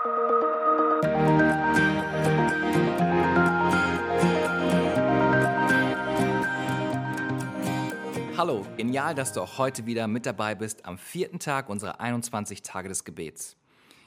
Hallo, genial, dass du auch heute wieder mit dabei bist am vierten Tag unserer 21 Tage des Gebets.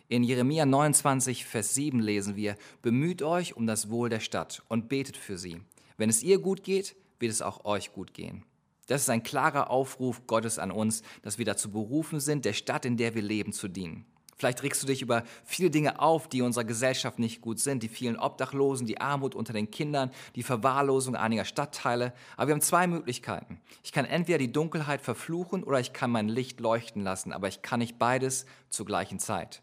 In Jeremia 29, Vers 7 lesen wir, Bemüht euch um das Wohl der Stadt und betet für sie. Wenn es ihr gut geht, wird es auch euch gut gehen. Das ist ein klarer Aufruf Gottes an uns, dass wir dazu berufen sind, der Stadt, in der wir leben, zu dienen. Vielleicht regst du dich über viele Dinge auf, die unserer Gesellschaft nicht gut sind. Die vielen Obdachlosen, die Armut unter den Kindern, die Verwahrlosung einiger Stadtteile. Aber wir haben zwei Möglichkeiten. Ich kann entweder die Dunkelheit verfluchen oder ich kann mein Licht leuchten lassen. Aber ich kann nicht beides zur gleichen Zeit.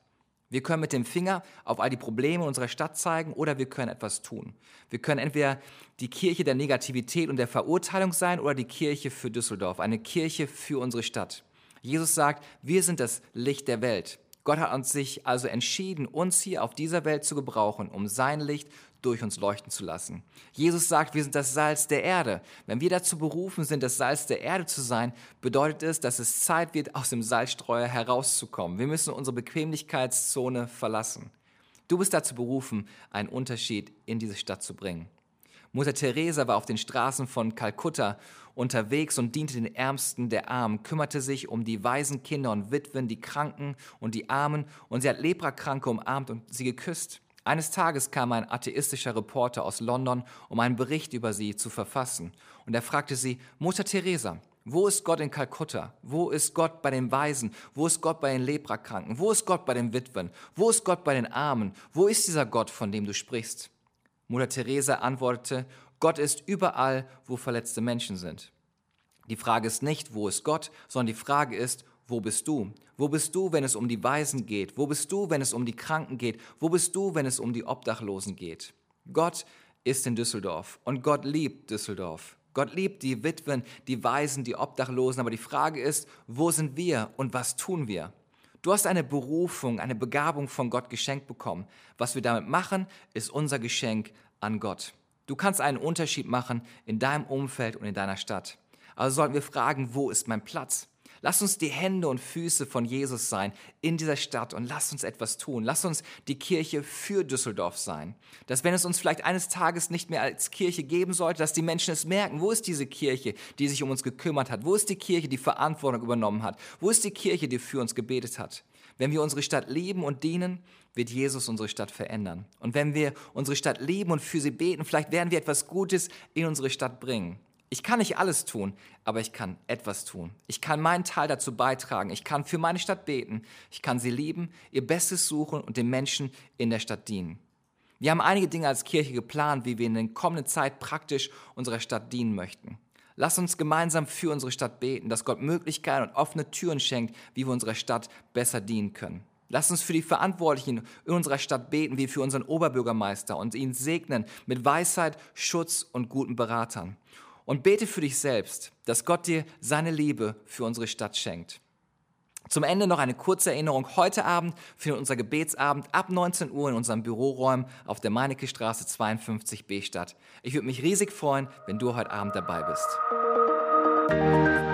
Wir können mit dem Finger auf all die Probleme unserer Stadt zeigen oder wir können etwas tun. Wir können entweder die Kirche der Negativität und der Verurteilung sein oder die Kirche für Düsseldorf, eine Kirche für unsere Stadt. Jesus sagt, wir sind das Licht der Welt. Gott hat uns sich also entschieden, uns hier auf dieser Welt zu gebrauchen, um sein Licht durch uns leuchten zu lassen. Jesus sagt, wir sind das Salz der Erde. Wenn wir dazu berufen sind, das Salz der Erde zu sein, bedeutet es, dass es Zeit wird, aus dem Salzstreuer herauszukommen. Wir müssen unsere Bequemlichkeitszone verlassen. Du bist dazu berufen, einen Unterschied in diese Stadt zu bringen. Mutter Teresa war auf den Straßen von Kalkutta unterwegs und diente den Ärmsten der Armen, kümmerte sich um die waisen Kinder und Witwen, die Kranken und die Armen und sie hat Leprakranke umarmt und sie geküsst. Eines Tages kam ein atheistischer Reporter aus London, um einen Bericht über sie zu verfassen. Und er fragte sie, Mutter Teresa, wo ist Gott in Kalkutta? Wo ist Gott bei den Weisen? Wo ist Gott bei den Leprakranken? Wo ist Gott bei den Witwen? Wo ist Gott bei den Armen? Wo ist dieser Gott, von dem du sprichst? Mutter Teresa antwortete, Gott ist überall, wo verletzte Menschen sind. Die Frage ist nicht, wo ist Gott, sondern die Frage ist, wo bist du? Wo bist du, wenn es um die Weisen geht? Wo bist du, wenn es um die Kranken geht? Wo bist du, wenn es um die Obdachlosen geht? Gott ist in Düsseldorf und Gott liebt Düsseldorf. Gott liebt die Witwen, die Weisen, die Obdachlosen, aber die Frage ist, wo sind wir und was tun wir? Du hast eine Berufung, eine Begabung von Gott geschenkt bekommen. Was wir damit machen, ist unser Geschenk an Gott. Du kannst einen Unterschied machen in deinem Umfeld und in deiner Stadt. Also sollten wir fragen, wo ist mein Platz? Lass uns die Hände und Füße von Jesus sein in dieser Stadt und lass uns etwas tun. Lass uns die Kirche für Düsseldorf sein. Dass wenn es uns vielleicht eines Tages nicht mehr als Kirche geben sollte, dass die Menschen es merken, wo ist diese Kirche, die sich um uns gekümmert hat? Wo ist die Kirche, die Verantwortung übernommen hat? Wo ist die Kirche, die für uns gebetet hat? Wenn wir unsere Stadt lieben und dienen, wird Jesus unsere Stadt verändern. Und wenn wir unsere Stadt lieben und für sie beten, vielleicht werden wir etwas Gutes in unsere Stadt bringen. Ich kann nicht alles tun, aber ich kann etwas tun. Ich kann meinen Teil dazu beitragen. Ich kann für meine Stadt beten. Ich kann sie lieben, ihr Bestes suchen und den Menschen in der Stadt dienen. Wir haben einige Dinge als Kirche geplant, wie wir in der kommenden Zeit praktisch unserer Stadt dienen möchten. Lass uns gemeinsam für unsere Stadt beten, dass Gott Möglichkeiten und offene Türen schenkt, wie wir unserer Stadt besser dienen können. Lass uns für die Verantwortlichen in unserer Stadt beten, wie für unseren Oberbürgermeister und ihn segnen mit Weisheit, Schutz und guten Beratern. Und bete für dich selbst, dass Gott dir seine Liebe für unsere Stadt schenkt. Zum Ende noch eine kurze Erinnerung. Heute Abend findet unser Gebetsabend ab 19 Uhr in unseren Büroräumen auf der Meinecke Straße 52b statt. Ich würde mich riesig freuen, wenn du heute Abend dabei bist.